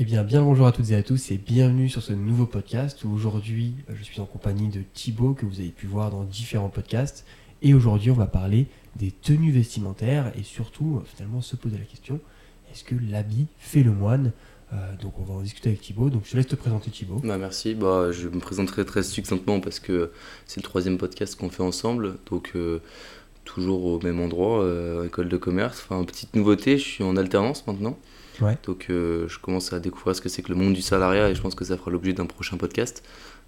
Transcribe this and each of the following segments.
Eh bien, bien bonjour à toutes et à tous et bienvenue sur ce nouveau podcast aujourd'hui je suis en compagnie de Thibaut que vous avez pu voir dans différents podcasts et aujourd'hui on va parler des tenues vestimentaires et surtout finalement se poser la question est-ce que l'habit fait le moine? Euh, Donc on va en discuter avec Thibaut. Donc je te laisse te présenter Thibaut. Bah, merci, bah, je me présenterai très succinctement parce que c'est le troisième podcast qu'on fait ensemble, donc euh, toujours au même endroit, euh, école de commerce. Enfin, petite nouveauté, je suis en alternance maintenant, Ouais. donc euh, je commence à découvrir ce que c'est que le monde du salariat et je pense que ça fera l'objet d'un prochain podcast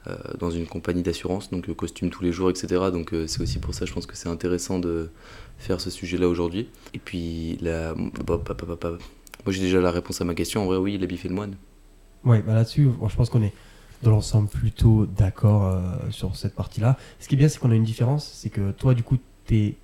euh, dans une compagnie d'assurance, donc euh, costume tous les jours, etc. Donc c'est aussi pour ça, je pense que c'est intéressant de faire ce sujet-là aujourd'hui. Et puis, la... bah, bah, bah, moi j'ai déjà la réponse à ma question, en vrai oui, l'habit fait le moine. Ouais, bah là-dessus, je pense qu'on est dans l'ensemble plutôt d'accord euh, sur cette partie-là. Ce qui est bien, c'est qu'on a une différence, c'est que toi, du coup, t'es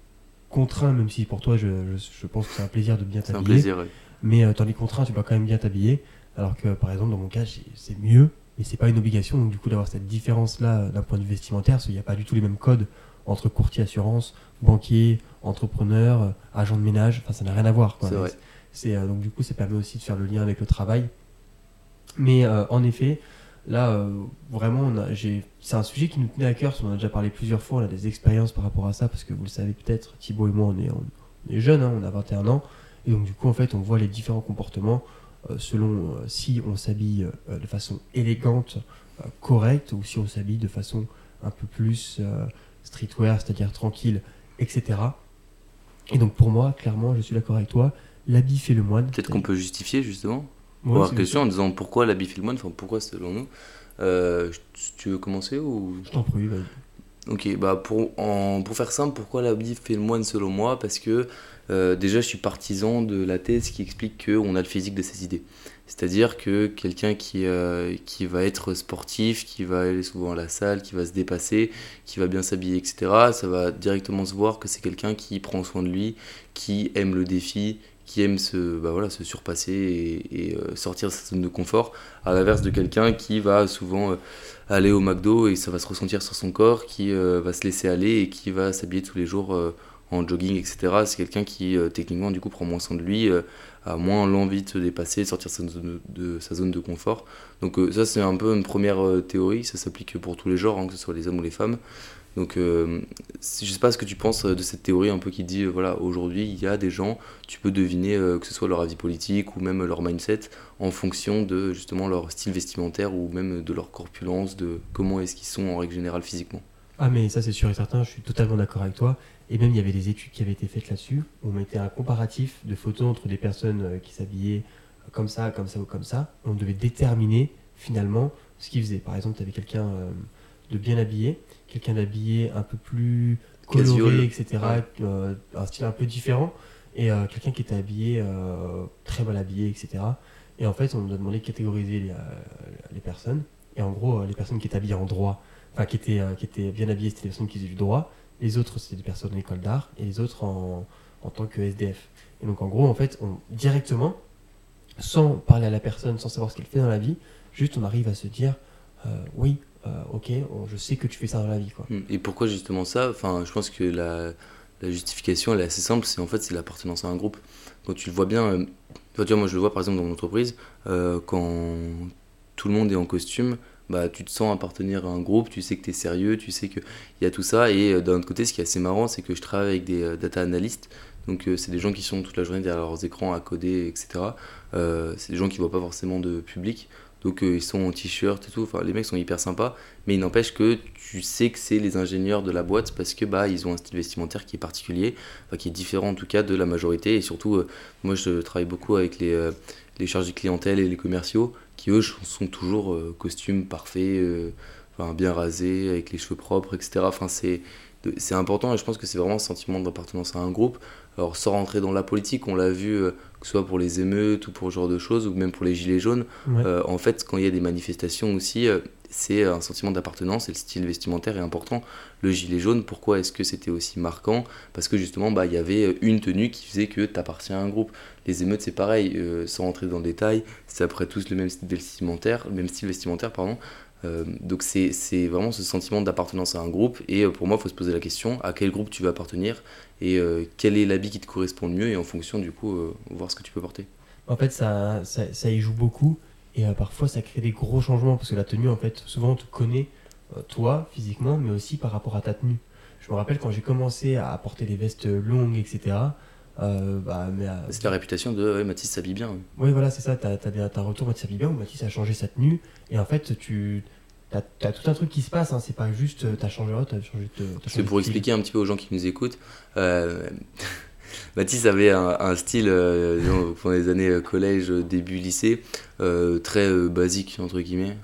contraint, même si pour toi, je, je, je pense que c'est un plaisir de bien C'est un t'habiller. plaisir. ouais. Mais euh, dans les contraints, tu dois quand même bien t'habiller. Alors que, par exemple, dans mon cas, c'est mieux, mais c'est pas une obligation. Donc, du coup, d'avoir cette différence-là euh, d'un point de vue vestimentaire, parce qu'il n'y a pas du tout les mêmes codes entre courtier assurance, banquier, entrepreneur, euh, agent de ménage. Enfin, ça n'a rien à voir. quoi. Vrai. Euh, donc, du coup, ça permet aussi de faire le lien avec le travail. Mais euh, en effet, là, euh, vraiment, on c'est un sujet qui nous tenait à cœur. qu'on en a déjà parlé plusieurs fois. On a des expériences par rapport à ça, parce que vous le savez peut-être, Thibaut et moi, on est, on est jeunes, hein, on a 21 ans. Et donc, du coup, en fait, on voit les différents comportements euh, selon euh, si on s'habille euh, de façon élégante, correcte, ou si on s'habille de façon un peu plus streetwear, c'est-à-dire tranquille, etc. Et donc, pour moi, clairement, je suis d'accord avec toi, l'habit fait le moine. Peut-être qu'on peut justifier justement. Ouais, question en disant pourquoi l'habit fait le moine, enfin pourquoi selon nous. Euh, tu veux commencer ou? Je t'en prie, vas-y. Ok, bah pour, pour faire simple, pourquoi l'habit fait le moine selon moi? Parce que euh, déjà je suis partisan de la thèse qui explique qu'on a le physique de ses idées. C'est-à-dire que quelqu'un qui, euh, qui va être sportif, qui va aller souvent à la salle, qui va se dépasser, qui va bien s'habiller, etc., ça va directement se voir que c'est quelqu'un qui prend soin de lui, qui aime le défi, qui aime se, bah voilà, se surpasser et, euh, sortir de sa zone de confort, à l'inverse de quelqu'un qui va souvent euh, aller au McDo et ça va se ressentir sur son corps, qui euh, va se laisser aller et qui va s'habiller tous les jours en jogging, etc. C'est quelqu'un qui techniquement du coup prend moins soin de lui, a moins l'envie de se dépasser, de sortir de sa zone de, confort. Donc ça c'est un peu une première théorie, ça s'applique pour tous les genres, hein, que ce soit les hommes ou les femmes. Donc euh, je sais pas ce que tu penses euh, de cette théorie un peu qui dit, euh, voilà, aujourd'hui il y a des gens, tu peux deviner euh, que ce soit leur avis politique ou même leur mindset en fonction de justement leur style vestimentaire ou même de leur corpulence, de comment est-ce qu'ils sont en règle générale physiquement. Ah mais ça c'est sûr et certain, je suis totalement d'accord avec toi. Et même il y avait des études qui avaient été faites là-dessus, où on mettait un comparatif de photos entre des personnes qui s'habillaient comme ça, comme ça ou comme ça. On devait déterminer finalement ce qu'ils faisaient. Par exemple, tu avais quelqu'un de bien habillé, quelqu'un d'habillé un peu plus coloré, Casual. etc. Euh, un style un peu différent, et euh, quelqu'un qui était habillé euh, très mal habillé, etc. Et en fait, on nous a demandé de catégoriser les, les personnes. Et en gros, les personnes qui étaient habillées en droit, enfin qui étaient, qui étaient bien habillées, c'était des personnes qui faisaient du droit. Les autres, c'était des personnes en école d'art. Et les autres en, en tant que SDF. Et donc, en gros, en fait, on, directement, sans parler à la personne, sans savoir ce qu'elle fait dans la vie, juste on arrive à se dire oui, euh, ok, je sais que tu fais ça dans la vie. Quoi. Et pourquoi justement ça? Enfin, je pense que la, justification est assez simple, c'est en fait l'appartenance à un groupe. Quand tu le vois bien, euh, moi je le vois par exemple dans mon entreprise, euh, quand tout le monde est en costume, bah, tu te sens appartenir à un groupe, tu sais que tu es sérieux, tu sais qu'il y a tout ça. Et euh, d'un autre côté, ce qui est assez marrant, c'est que je travaille avec des euh, data analystes. Donc, euh, c'est des gens qui sont toute la journée derrière leurs écrans à coder, etc. Euh, c'est des gens qui voient pas forcément de public. Donc, euh, ils sont en t-shirt et tout. Enfin, les mecs sont hyper sympas. Mais il n'empêche que tu sais que c'est les ingénieurs de la boîte parce que bah, ils ont un style vestimentaire qui est particulier, enfin, qui est différent en tout cas de la majorité. Et surtout, euh, moi, je travaille beaucoup avec les, euh, les chargés de clientèle et les commerciaux qui, eux, sont toujours costumes parfaits, enfin, bien rasés, avec les cheveux propres, etc. Enfin, c'est c'est important et je pense que c'est vraiment un sentiment d'appartenance à un groupe. Alors, sans rentrer dans la politique, on l'a vu, que ce soit pour les émeutes ou pour ce genre de choses, ou même pour les gilets jaunes, Ouais. euh, en fait, quand il y a des manifestations aussi, euh, c'est un sentiment d'appartenance et le style vestimentaire est important. Le gilet jaune, pourquoi est-ce que c'était aussi marquant? Parce que justement, bah, il y avait une tenue qui faisait que tu appartiens à un groupe. Les émeutes, c'est pareil, euh, sans rentrer dans le détail, c'est après tous le même style vestimentaire, même style vestimentaire, pardon. Euh, donc c'est vraiment ce sentiment d'appartenance à un groupe et euh, pour moi il faut se poser la question à quel groupe tu veux appartenir et quel est l'habit qui te correspond le mieux et en fonction du coup voir ce que tu peux porter. En fait, ça, ça y joue beaucoup. Et parfois, ça crée des gros changements parce que la tenue, en fait, souvent, on te connaît, toi, physiquement, mais aussi par rapport à ta tenue. Je me rappelle quand j'ai commencé à porter des vestes longues, etc. Euh, bah, c'est la réputation de ouais, Mathis s'habille bien. Oui, voilà, c'est ça. Tu as, un retour Mathis s'habille bien ou Mathis a changé sa tenue. Et en fait, tu as, tout un truc qui se passe. Hein. C'est pas juste euh, tu as changé, as changé, C'est pour expliquer un petit peu aux gens qui nous écoutent. Euh, Mathis avait un, style euh, pendant les années collège, début lycée, très basique, entre guillemets,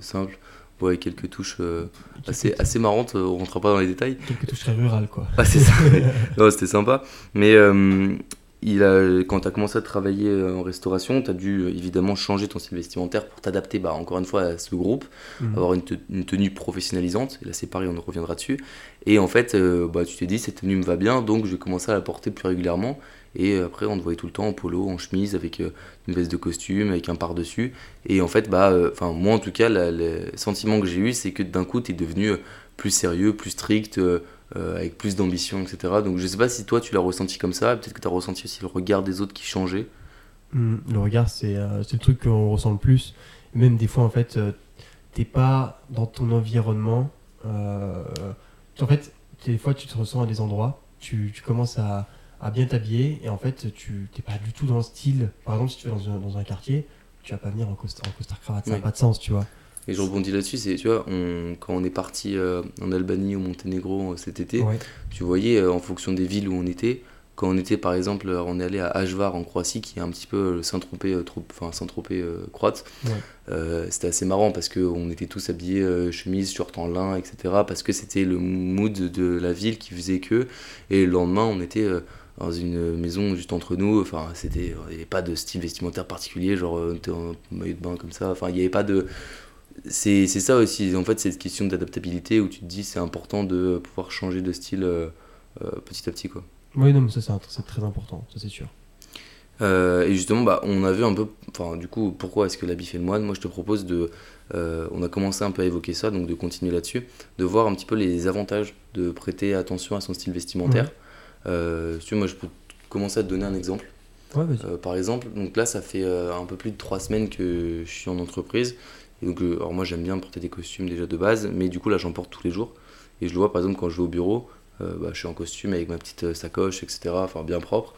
simple ouais, quelques touches euh, assez, assez marrantes, euh, on rentrera pas dans les détails. Quelques touches très rurales, quoi. Ah, c'est ça. non, c'était sympa. Mais euh, il a, quand tu as commencé à travailler en restauration, tu as dû évidemment changer ton style vestimentaire pour t'adapter, bah, encore une fois, à ce groupe, mhm. avoir une, une, tenue professionnalisante. Et là, c'est pareil, on reviendra dessus. Et en fait, bah, tu t'es dit, cette tenue me va bien, donc je vais commencer à la porter plus régulièrement. Et après, on te voyait tout le temps en polo, en chemise, avec euh, une veste de costume, avec un par-dessus. Et en fait, bah, euh, moi en tout cas, le sentiment que j'ai eu, c'est que d'un coup, tu es devenu euh, plus sérieux, plus strict, avec plus d'ambition, etc. Donc je sais pas si toi, tu l'as ressenti comme ça. Peut-être que tu as ressenti aussi le regard des autres qui changeait. Mmh, le regard, c'est le truc qu'on ressent le plus. Même des fois, en fait, t'es pas dans ton environnement. en fait, des fois, tu te ressens à des endroits, tu, tu commences à à bien t'habiller et en fait tu t'es pas du tout dans le style. Par exemple, si tu es dans un, dans un quartier, tu vas pas venir en costard, en cravate, ça n'a pas de sens, tu vois. Et je rebondis là-dessus, c'est, tu vois, on, quand on est parti euh, en Albanie ou Monténégro euh, cet été, tu voyais euh, en fonction des villes où on était, quand on était par exemple, on est allé à Ajvar en Croatie, qui est un petit peu Saint-Tropez, enfin Saint-Tropez croate, c'était assez marrant parce qu'on était tous habillés chemise, short en lin, etc. Parce que c'était le mood de la ville qui faisait que, et le lendemain on était dans une maison juste entre nous. Enfin, c'était, il n'y avait pas de style vestimentaire particulier, genre on était en maillot de bain comme ça. Enfin, il n'y avait pas de. C'est, c'est ça aussi, en fait, c'est cette question d'adaptabilité où tu te dis c'est important de pouvoir changer de style euh, euh, petit à petit. Quoi. Oui, non, mais ça c'est, très important, ça c'est sûr. Euh, et justement, bah, on a vu un peu, enfin, du coup, pourquoi est-ce que l'habit fait le moine? Moi, je te propose de, on a commencé un peu à évoquer ça, donc de continuer là-dessus, de voir un petit peu les avantages de prêter attention à son style vestimentaire. Euh, si moi, je peux commencer à te donner un exemple. Euh, par exemple, donc là, ça fait euh, un peu plus de trois semaines que je suis en entreprise. Donc, alors moi, j'aime bien porter des costumes déjà de base, mais du coup, là, j'en porte tous les jours. Et je le vois, par exemple, quand je vais au bureau, bah, je suis en costume avec ma petite sacoche, etc., enfin, bien propre.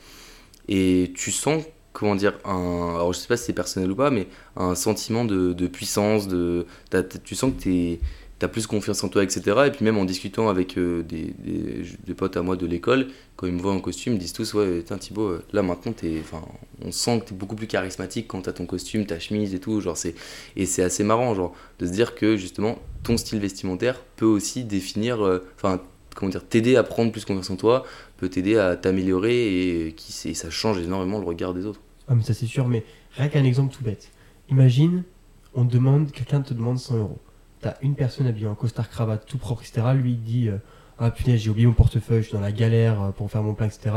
Et tu sens, comment dire, un, alors je sais pas si c'est personnel ou pas, mais un sentiment de, de puissance, de, tu sens que tu es t'as plus confiance en toi, etc. Et puis même en discutant avec euh, des, potes à moi de l'école, quand ils me voient en costume, ils disent tous ouais tiens Thibaut, euh, là maintenant enfin, on sent que t'es beaucoup plus charismatique quand t'as ton costume, ta chemise et tout, genre et c'est assez marrant genre de se dire que justement ton style vestimentaire peut aussi définir, euh, enfin comment dire, t'aider à prendre plus confiance en toi, peut t'aider à t'améliorer et, qui, ça change énormément le regard des autres. Ah mais ça c'est sûr, mais rien qu'un exemple tout bête. Imagine, on demande, quelqu'un te demande 100 euros t'as une personne habillée en costard cravate tout propre, etc. Lui il dit euh, ah punaise j'ai oublié mon portefeuille, je suis dans la galère euh, pour faire mon plein, etc.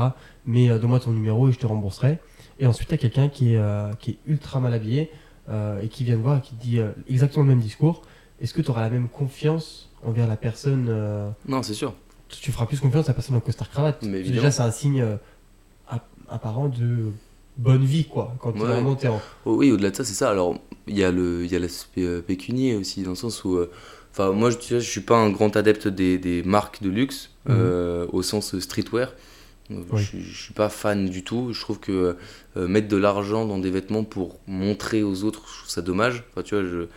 Mais euh, donne-moi ton numéro et je te rembourserai. Et ensuite t'as quelqu'un qui est qui est ultra mal habillé et qui vient te voir et qui te dit exactement le même discours. Est-ce que tu auras la même confiance envers la personne Non, c'est sûr. Tu feras plus confiance à la personne en costard cravate. Mais Déjà c'est un signe apparent de bonne vie, quoi, quand tu vraiment oh Oui, au-delà de ça, c'est ça. Alors, il y a l'aspect euh, pécunier aussi, dans le sens où. Euh, enfin, moi, je, je suis pas un grand adepte des, des marques de luxe, mhm. euh, au sens streetwear. Je, je, suis pas fan du tout. Je trouve que mettre de l'argent dans des vêtements pour montrer aux autres, je trouve ça dommage. Enfin, tu vois, je...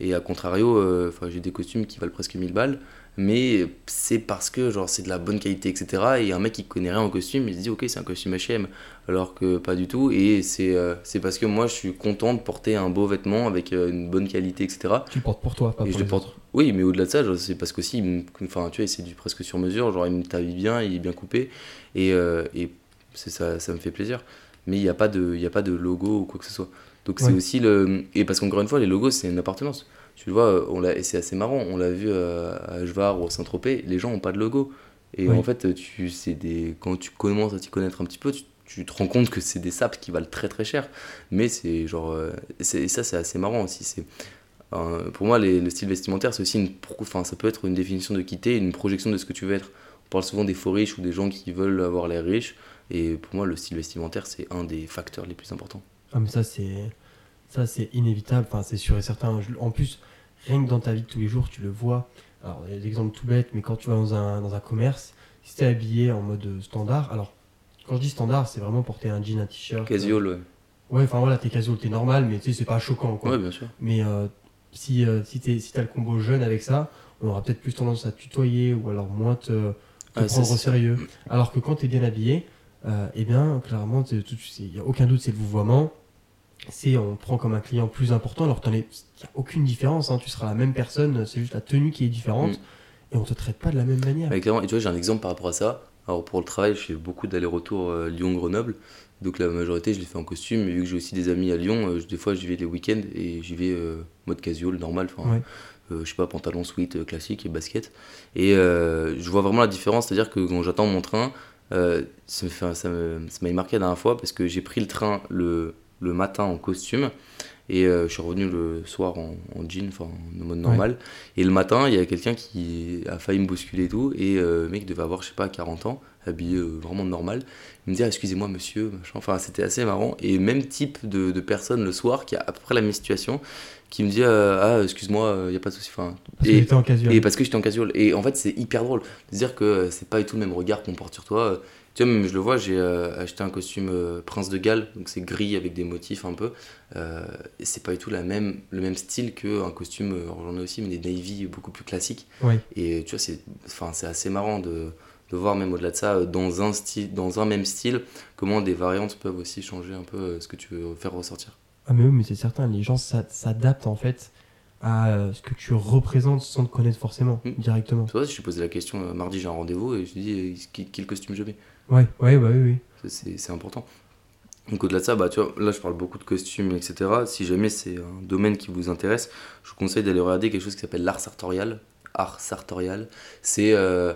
Et à contrario, enfin j'ai des costumes qui valent presque 1000 balles mais c'est parce que genre c'est de la bonne qualité etc et un mec qui connaît rien en costume il se dit ok c'est un costume H&M alors que pas du tout et c'est euh, c'est parce que moi je suis content de porter un beau vêtement avec euh, une bonne qualité etc tu le portes pour toi pas pour les autres. Oui mais au-delà de ça c'est parce qu'aussi enfin tu vois c'est du presque sur mesure genre il t'habille bien il est bien coupé et, euh, et c'est ça ça me fait plaisir. Mais il n'y a pas de il a pas de logo ou quoi que ce soit. Donc c'est aussi le et parce qu'encore une fois les logos c'est une appartenance tu vois, on et c'est assez marrant, on l'a vu euh, à Jvar ou à Saint-Tropez, les gens n'ont pas de logo. Et en fait, tu, des, quand tu commences à t'y connaître un petit peu, tu, te rends compte que c'est des sapes qui valent très très cher. Mais c'est genre. Euh, c'est, ça, c'est assez marrant aussi. C'est, pour moi, les, le style vestimentaire, c'est aussi une. Enfin, ça peut être une définition de quitter, une projection de ce que tu veux être. On parle souvent des faux riches ou des gens qui veulent avoir l'air riches. Et pour moi, le style vestimentaire, c'est un des facteurs les plus importants. Ah, mais ça, c'est Ça, c'est inévitable, enfin, c'est sûr et certain. En plus, rien que dans ta vie de tous les jours, tu le vois. Alors, il y a des exemples tout bêtes, mais quand tu vas dans un, dans un commerce, si tu es habillé en mode standard, alors, quand je dis standard, c'est vraiment porter un jean, un t-shirt. Casual, ouais. euh, Ouais, enfin voilà, t'es casual, t'es normal, mais tu sais, c'est pas choquant, quoi. Ouais, bien sûr. Mais euh, si, euh, si t'es- si t'as le combo jeune avec ça, on aura peut-être plus tendance à tutoyer ou alors moins te, te Ah, prendre au sérieux. Alors que quand t'es bien habillé, euh, eh bien, clairement, il n'y a aucun doute, c'est le vouvoiement. C'est on prend comme un client plus important, alors il n'y a aucune différence, hein, tu seras la même personne, c'est juste la tenue qui est différente Mm. et on te traite pas de la même manière. Clairement. Et tu vois, j'ai un exemple par rapport à ça. Alors, pour le travail, je fais beaucoup d'allers-retours euh, Lyon-Grenoble. Donc, la majorité, je les fais en costume. Mais vu que j'ai aussi des amis à Lyon, euh, des fois, j'y vais les week-ends et j'y vais euh, mode casual, normal. Ouais. je sais pas, pantalon, sweat, classique et basket. Et je vois vraiment la différence. C'est-à-dire que quand j'attends mon train, ça fait- ça m'a marqué la dernière fois parce que j'ai pris le train le, le matin en costume. Et euh, je suis revenu le soir en, en jean, enfin en mode normal. Et le matin, il y a quelqu'un qui a failli me bousculer et tout. Et euh, le mec devait avoir, je sais pas, 40 ans, habillé euh, vraiment normal. Il me dit, ah, excusez-moi monsieur, machin. Enfin, c'était assez marrant. Et même type de, de personne le soir qui a à peu près la même situation, qui me dit, euh, ah, excuse-moi, il n'y a pas de souci. Enfin, Parce que et- en casual. et parce que j'étais en casual. Et en fait, c'est hyper drôle de dire que c'est pas du tout le même regard qu'on porte sur toi. Euh, Tu vois, même je le vois, j'ai euh, acheté un costume euh, Prince de Galles, donc c'est gris avec des motifs un peu. Euh, c'est pas du tout la même, le même style qu'un costume, euh, j'en ai aussi, mais des navy beaucoup plus classiques. Et tu vois, c'est enfin, c'est assez marrant de, de voir, même au-delà de ça, euh, dans un, style, dans un même style, comment des variantes peuvent aussi changer un peu euh, ce que tu veux faire ressortir. Ah mais oui, mais c'est certain, les gens s'a- s'adaptent en fait à euh, ce que tu représentes sans te connaître forcément, Mm. directement. Tu vois, je te posé la question, euh, mardi j'ai un rendez-vous, et je dis, euh, quel- quel costume je mets? Ouais, ouais, bah oui, oui. C'est important. Donc au-delà de ça, bah, tu vois, là je parle beaucoup de costumes, etc. Si jamais c'est un domaine qui vous intéresse, je vous conseille d'aller regarder quelque chose qui s'appelle l'art sartorial. Art sartorial, c'est euh,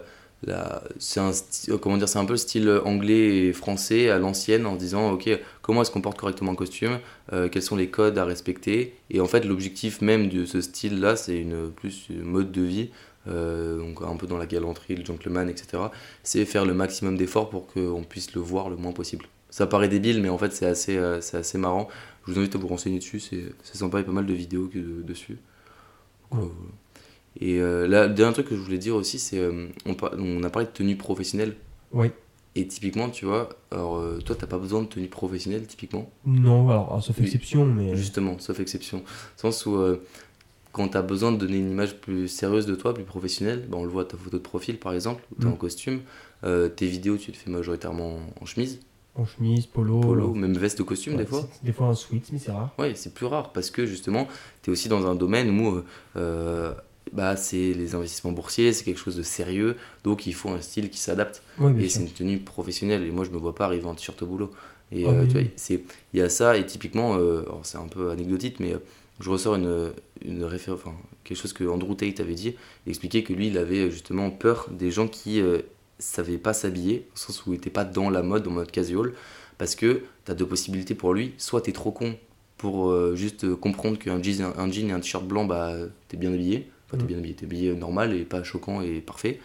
c'est un, euh, comment dire, c'est un peu le style anglais et français à l'ancienne en disant ok comment est-ce qu'on porte correctement un costume, euh, quels sont les codes à respecter et en fait l'objectif même de ce style là c'est une plus une mode de vie euh, donc un peu dans la galanterie, le gentleman, etc. C'est faire le maximum d'efforts pour qu'on puisse le voir le moins possible. Ça paraît débile, mais en fait c'est assez, euh, c'est assez marrant. Je vous invite à vous renseigner dessus, c'est sympa, il y a pas mal de vidéos que- dessus. Voilà. Et euh, là, le dernier truc que je voulais dire aussi, c'est euh, on, on a parlé de tenue professionnelle. Oui. Et typiquement, tu vois, alors euh, toi, t'as pas besoin de tenue professionnelle, typiquement? Non, alors, alors, sauf Oui. exception, mais... Justement, sauf exception. Dans le sens où, quand tu as besoin de donner une image plus sérieuse de toi, plus professionnelle, ben, on le voit à ta photo de profil par exemple, où tu es Mm. en costume. Euh, tes vidéos, tu te fais majoritairement en, en chemise, En chemise, polo... polo, même veste de costume ouais, des fois. Des fois un sweat, mais c'est rare. Ouais, c'est plus rare parce que justement, tu es aussi dans un domaine où euh, bah, c'est les investissements boursiers, c'est quelque chose de sérieux, donc il faut un style qui s'adapte. Ouais, Et c'est une tenue professionnelle. Et moi, je me vois pas arriver en t-shirt au boulot. Et Ah euh, oui, tu vois, oui. c'est, il y a ça. Et typiquement, euh, c'est un peu anecdotique, mais euh, je ressors une, une référence, enfin, quelque chose que Andrew Tate avait dit. Il expliquait que lui, il avait justement peur des gens qui euh, savaient pas s'habiller, au sens où il était pas dans la mode, en mode casual. Parce que tu as deux possibilités pour lui. Soit tu es trop con pour juste comprendre qu'un jean, un jean et un t-shirt blanc, bah, tu es bien habillé. Enfin, t'es Mm. bien habillé, t'es habillé normal et pas choquant et parfait.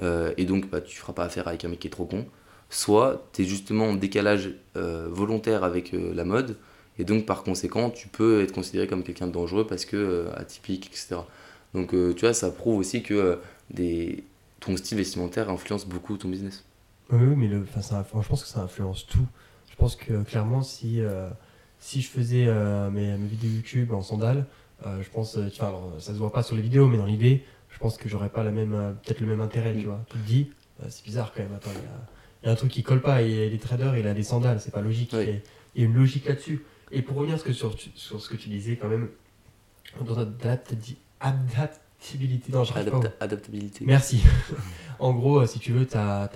Euh, et donc, bah, tu feras pas affaire avec un mec qui est trop con. Soit tu es justement en décalage euh, volontaire avec euh, la mode, et donc par conséquent, tu peux être considéré comme quelqu'un de dangereux parce que atypique, etc. Donc, tu vois, ça prouve aussi que des... ton style vestimentaire influence beaucoup ton business. Oui, mais le, ça, je pense que ça influence tout. Je pense que clairement, si, si je faisais mes, mes vidéos YouTube en sandales, euh, je pense, euh, enfin, alors, ça se voit pas sur les vidéos, mais dans l'idée, je pense que j'aurais pas la même, euh, peut-être le même intérêt, tu vois. Tu te dis, euh, c'est bizarre quand même, attends, il y a, il y a un truc qui colle pas, et les traders, il a des sandales, c'est pas logique. Oui. Il y a une logique là-dessus. Et pour revenir sur, sur, sur ce que tu disais, quand même, dans dit adaptabilité. Non, Adapta- adaptabilité. Merci. en gros, euh, si tu veux,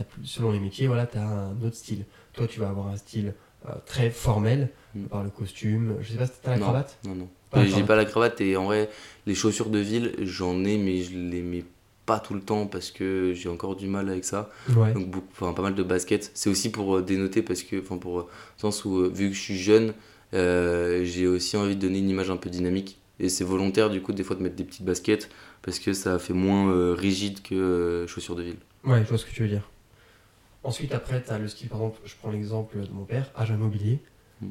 plus- selon les métiers, voilà, tu as un autre style. Toi, tu vas avoir un style euh, très formel, Mm. par le costume. Je sais pas si t'as la Non. cravate? Non, non. J'ai pas la cravate et en vrai, les chaussures de ville, j'en ai, mais je les mets pas tout le temps parce que j'ai encore du mal avec ça. Ouais. Donc, beaucoup, enfin, pas mal de baskets. C'est aussi pour euh, dénoter parce que, enfin, pour, euh, sens où, euh, vu que je suis jeune, euh, j'ai aussi envie de donner une image un peu dynamique. Et c'est volontaire, du coup, des fois, de mettre des petites baskets parce que ça fait moins euh, rigide que euh, chaussures de ville. Ouais, je vois ce que tu veux dire. Ensuite, après, tu as le style, par exemple, je prends l'exemple de mon père, agent immobilier.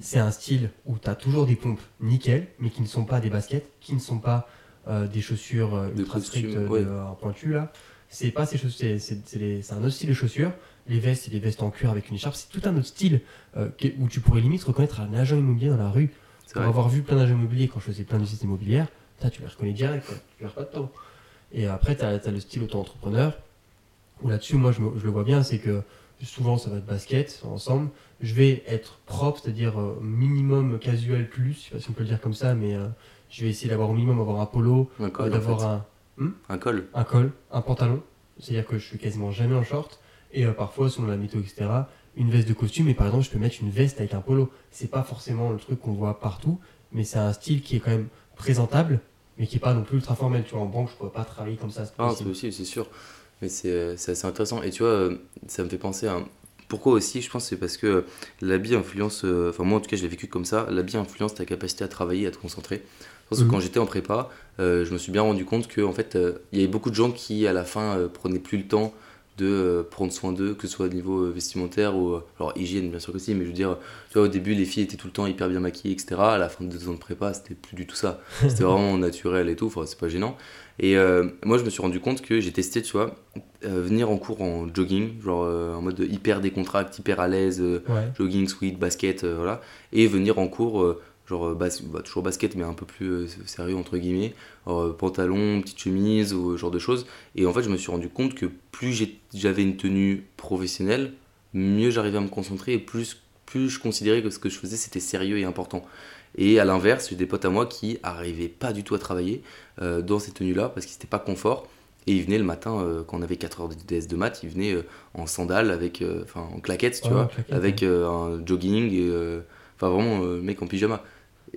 C'est un style où tu as toujours des pompes nickel, mais qui ne sont pas des baskets, qui ne sont pas euh, des chaussures euh, ultra strictes euh, ouais. de- en pointu là. C'est pas ces chaussures, c'est- un autre style de chaussures. Les vestes, c'est des vestes en cuir avec une écharpe. C'est tout un autre style euh, où tu pourrais limite reconnaître un agent immobilier dans la rue. Pour vrai. avoir vu plein d'agents immobiliers quand je faisais plein de visites immobilières, tu les reconnais direct, quoi. tu perds pas de temps. Et après, tu as, le style auto-entrepreneur, où là-dessus, moi, je, me- je le vois bien, c'est que souvent, ça va être basket, ensemble. Je vais être propre, c'est-à-dire euh, minimum casual plus, je sais pas si on peut le dire comme ça, mais euh, je vais essayer d'avoir au minimum avoir un polo, euh, d'avoir un, Un col. un col, un pantalon, c'est-à-dire que je suis quasiment jamais en short, et parfois, selon la météo, etc., une veste de costume, et par exemple, je peux mettre une veste avec un polo. C'est pas forcément le truc qu'on voit partout, mais c'est un style qui est quand même présentable, mais qui est pas non plus ultra formel. Tu vois, en banque, je pourrais pas travailler comme ça. Ah, c'est possible. c'est sûr. Mais c'est euh, c'est assez intéressant. Et tu vois, euh, ça me fait penser à. Pourquoi aussi Je pense que c'est parce que l'habit influence. euh, Enfin, moi en tout cas, je l'ai vécu comme ça. L'habit influence ta capacité à travailler, à te concentrer. Parce que Mhm. quand j'étais en prépa, euh, je me suis bien rendu compte que en fait, euh, il y avait beaucoup de gens qui, à la fin, euh, prenaient plus le temps de euh, prendre soin d'eux, que ce soit au niveau euh, vestimentaire ou. euh, alors, hygiène, bien sûr que si, mais je veux dire, tu vois, au début, les filles étaient tout le temps hyper bien maquillées, etc. À la fin de deux ans de prépa, c'était plus du tout ça. C'était vraiment naturel et tout. Enfin, c'est pas gênant. Et euh, moi, je me suis rendu compte que j'ai testé, tu vois, euh, venir en cours en jogging, genre euh, en mode hyper décontracté, hyper à l'aise, Ouais. jogging, sweat, basket, voilà. Et venir en cours, genre euh, bas- bah, toujours basket, mais un peu plus euh, sérieux, entre guillemets, euh, pantalon, petite chemise, ou genre de choses. Et en fait, je me suis rendu compte que plus j'avais une tenue professionnelle, mieux j'arrivais à me concentrer et plus, plus je considérais que ce que je faisais c'était sérieux et important. Et à l'inverse, j'ai des potes à moi qui arrivaient pas du tout à travailler euh, dans ces tenues-là parce qu'ils n'étaient pas confort. Et ils venaient le matin, euh, quand on avait 4 heures de DS de maths, ils venaient euh, en sandales, avec, enfin en claquettes, tu vois, claquettes, avec un jogging, enfin vraiment mec en pyjama.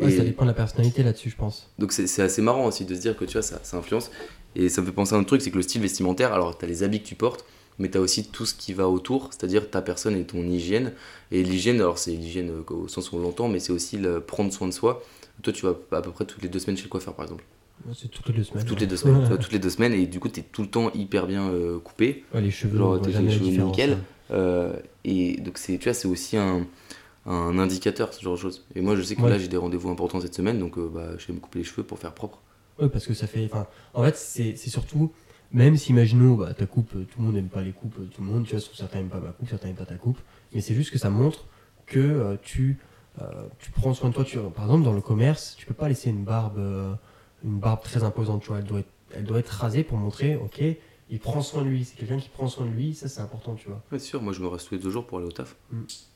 Ouais, Et- ça dépend de la personnalité là-dessus, je pense. donc c'est assez marrant aussi de se dire que tu vois, ça, ça influence. Et ça me fait penser à un truc, c'est que le style vestimentaire, alors tu as les habits que tu portes, mais tu as aussi tout ce qui va autour, c'est-à-dire ta personne et ton hygiène. Et l'hygiène, alors c'est l'hygiène euh, au sens où on l'entend, mais c'est aussi le prendre soin de soi. Toi, tu vas à peu près toutes les deux semaines chez le coiffeur, par exemple. C'est toutes les deux semaines. Toutes ouais. les deux semaines. Ouais, tu vois, toutes les deux semaines, et du coup, tu es tout le temps hyper bien euh, coupé. Ouais, les cheveux, Genre, t'as les cheveux nickel. hein. Euh, et donc, tu vois, c'est aussi un, un indicateur, ce genre de choses. Et moi, je sais que Ouais. là, j'ai des rendez-vous importants cette semaine, donc euh, bah, je vais me couper les cheveux pour faire propre. Oui, parce que ça fait. Enfin, en fait, c'est surtout. Même si, imaginons, bah, ta coupe, tout le monde n'aime pas les coupes, euh, tout le monde, tu vois, certains n'aiment pas ma coupe, certains n'aiment pas ta coupe, mais c'est juste que ça montre que euh, tu, euh, tu prends soin de toi. Tu, par exemple, dans le commerce, tu peux pas laisser une barbe, une barbe très imposante, tu vois, elle doit être, elle doit être rasée pour montrer, ok, il prend soin de lui, c'est quelqu'un qui prend soin de lui, ça c'est important, tu vois. C'est sûr, moi, je me reste tous les deux jours pour aller au taf.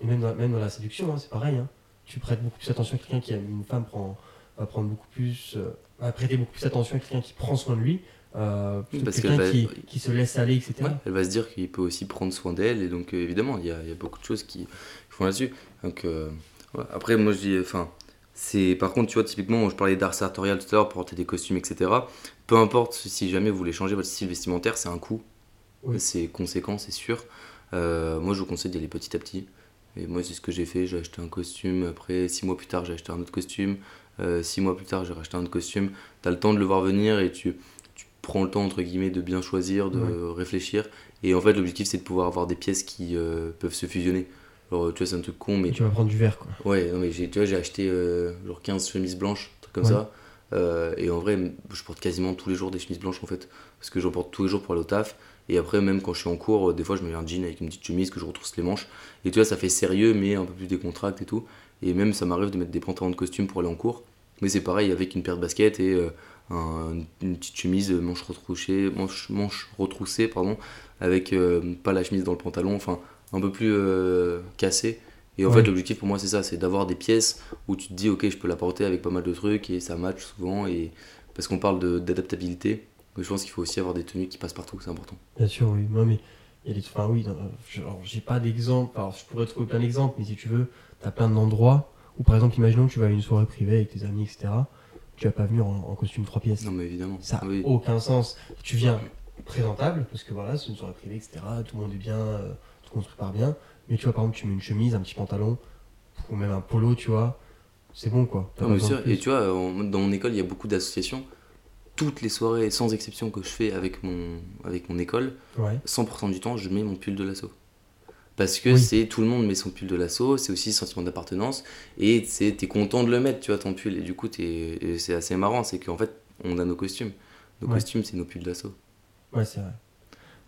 Et même dans, même dans la séduction, hein, c'est pareil. hein. Tu prêtes beaucoup plus attention à quelqu'un qui aime une femme, prend, va prendre beaucoup plus, euh, va prêter beaucoup plus attention à quelqu'un qui prend soin de lui, euh, que Parce quelqu'un qui, va- qui se laisse aller, etc. Ouais, elle va se dire qu'il peut aussi prendre soin d'elle, et donc euh, évidemment, il y a, il y a beaucoup de choses qui, qui font là-dessus. Donc, euh, ouais. Après, moi je dis, enfin, c'est par contre, tu vois, typiquement, je parlais d'art sartorial tout à l'heure, porter des costumes, etc. Peu importe si jamais vous voulez changer votre style vestimentaire, c'est un coût, Oui. c'est conséquent, c'est sûr. Euh, moi, je vous conseille d'y aller petit à petit. Et moi, c'est ce que j'ai fait. J'ai acheté un costume. Après, six mois plus tard, j'ai acheté un autre costume. Euh, six mois plus tard, j'ai racheté un autre costume. Tu as le temps de le voir venir et tu, tu prends le temps, entre guillemets, de bien choisir, de réfléchir. Et en fait, l'objectif, c'est de pouvoir avoir des pièces qui euh, peuvent se fusionner. Tu vois, c'est un truc con, mais tu vas prendre du verre, quoi. Ouais, non, mais tu vois, j'ai acheté euh, genre 15 chemises blanches, un truc comme Ouais. ça. Euh, et en vrai, je porte quasiment tous les jours des chemises blanches en fait. Parce que j'en porte tous les jours pour aller au taf. Et après, même quand je suis en cours, euh, des fois, je me mets un jean avec une petite chemise que je retrousse les manches. Et tu vois, ça fait sérieux, mais un peu plus décontracté et tout. Et même, ça m'arrive de mettre des pantalons de costume pour aller en cours. Mais c'est pareil avec une paire de baskets et un- une petite chemise manche retroussée, manche, manche retroussée pardon, avec pas la chemise dans le pantalon, enfin un peu plus euh, cassée. Et en Ouais. fait, l'objectif pour moi, c'est ça c'est d'avoir des pièces où tu te dis, ok, je peux la porter avec pas mal de trucs et ça match souvent. Et... Parce qu'on parle d'adaptabilité, mais je pense qu'il faut aussi avoir des tenues qui passent partout, c'est important. Bien sûr, oui. Moi, mais il y a des. Enfin, oui, j'ai pas d'exemple. Alors, je pourrais trouver plein d'exemples, mais si tu veux, t'as plein d'endroits où, par exemple, imaginons que tu vas à une soirée privée avec tes amis, etc. Tu vas pas venir en, en costume trois pièces. Non, mais évidemment. Ça n'a Oui. aucun sens. Tu viens présentable, parce que voilà, c'est une soirée privée, etc. Tout le monde est bien, euh, le monde se prépare bien. Mais tu vois, par exemple, tu mets une chemise, un petit pantalon, ou même un polo, tu vois. C'est bon, quoi. Non, mais sûr, et tu vois, dans mon école, il y a beaucoup d'associations. Toutes les soirées, sans exception, que je fais avec mon, avec mon école, Ouais. 100% du temps, je mets mon pull de l'assaut. Parce que Oui. c'est tout le monde met son pull de l'assaut, c'est aussi le sentiment d'appartenance, et c'est- t'es content de le mettre, tu vois, ton pull. Et du coup, c'est assez marrant, c'est qu'en fait, on a nos costumes. Nos Ouais. costumes, c'est nos pulls d'assaut. Ouais, c'est vrai.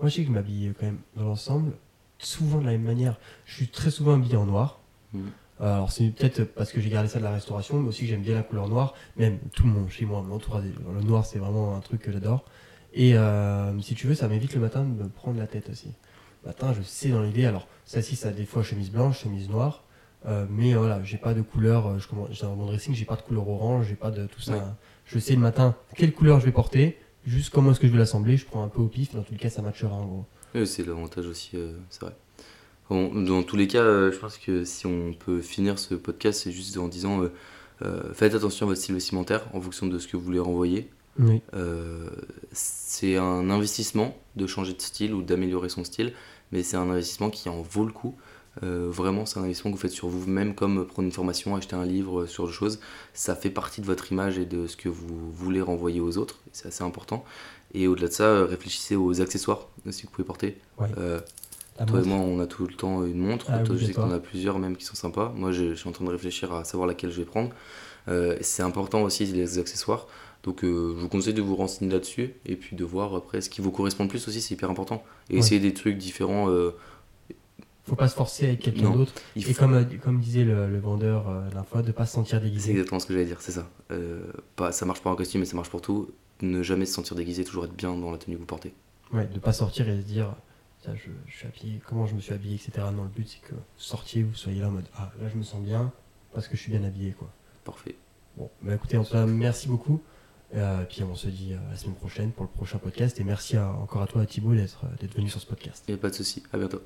Moi, je sais que je m'habille quand même dans l'ensemble, souvent de la même manière. Je suis très souvent habillé en noir. Euh, Alors, c'est peut-être parce que j'ai gardé ça de la restauration, mais aussi que j'aime bien la couleur noire. Même tout le monde chez moi m'entoure. des- Le noir, c'est vraiment un truc que j'adore. Et euh, si tu veux, ça m'évite le matin de me prendre la tête aussi. Le matin, je sais dans l'idée. Alors, ça, ci ça a des fois chemise blanche, chemise noire. Euh, mais voilà, j'ai pas de couleur. euh, Je commence, dans mon dressing, j'ai pas de couleur orange, j'ai pas de tout ça. Ouais. Je sais le matin quelle couleur je vais porter, juste comment est-ce que je vais l'assembler. Je prends un peu au pif. Dans tout le cas, ça matchera en gros. Oui, c'est l'avantage aussi, euh, c'est vrai. Bon, dans tous les cas, euh, je pense que si on peut finir ce podcast, c'est juste en disant euh, faites attention à votre style vestimentaire en fonction de ce que vous voulez renvoyer. Oui. C'est un investissement de changer de style ou d'améliorer son style, mais c'est un investissement qui en vaut le coup. Euh, vraiment, c'est un investissement que vous faites sur vous-même, comme prendre une formation, acheter un livre sur des choses. Ça fait partie de votre image et de ce que vous voulez renvoyer aux autres. C'est assez important. Et au-delà de ça, euh, réfléchissez aux accessoires aussi que vous pouvez porter. Ouais. Euh, toi et moi, on a tout le temps une montre. Ah Toi, oui, je sais que t'en as plusieurs même qui sont sympas. Moi, je, je suis en train de réfléchir à savoir laquelle je vais prendre. Euh, c'est important aussi les accessoires. Donc, euh, je vous conseille de vous renseigner là-dessus et puis de voir après ce qui vous correspond le plus aussi. C'est hyper important. Et Ouais. essayer des trucs différents. euh, Faut pas se forcer avec quelqu'un d'autre. il Et faut- comme, comme disait le, le vendeur la fois, de pas se sentir C'est déguisé. exactement ce que j'allais dire, c'est ça. Pas, ça marche pas en costume, mais ça marche pour tout. Ne jamais se sentir déguisé, toujours être bien dans la tenue que vous portez. Ouais, de pas sortir et se dire, ça, je, je suis habillé, comment je me suis habillé, etc. Non, le but c'est que vous sortiez, vous soyez là en mode, ah là je me sens bien parce que je suis bien habillé, quoi. Parfait. Bon, bah écoutez, en tout cas, merci beaucoup. Euh, puis on se dit euh, la semaine prochaine pour le prochain podcast. Et merci à- encore à toi, Thibaut, d'être euh, d'être venu sur ce podcast. Et pas de soucis. À bientôt.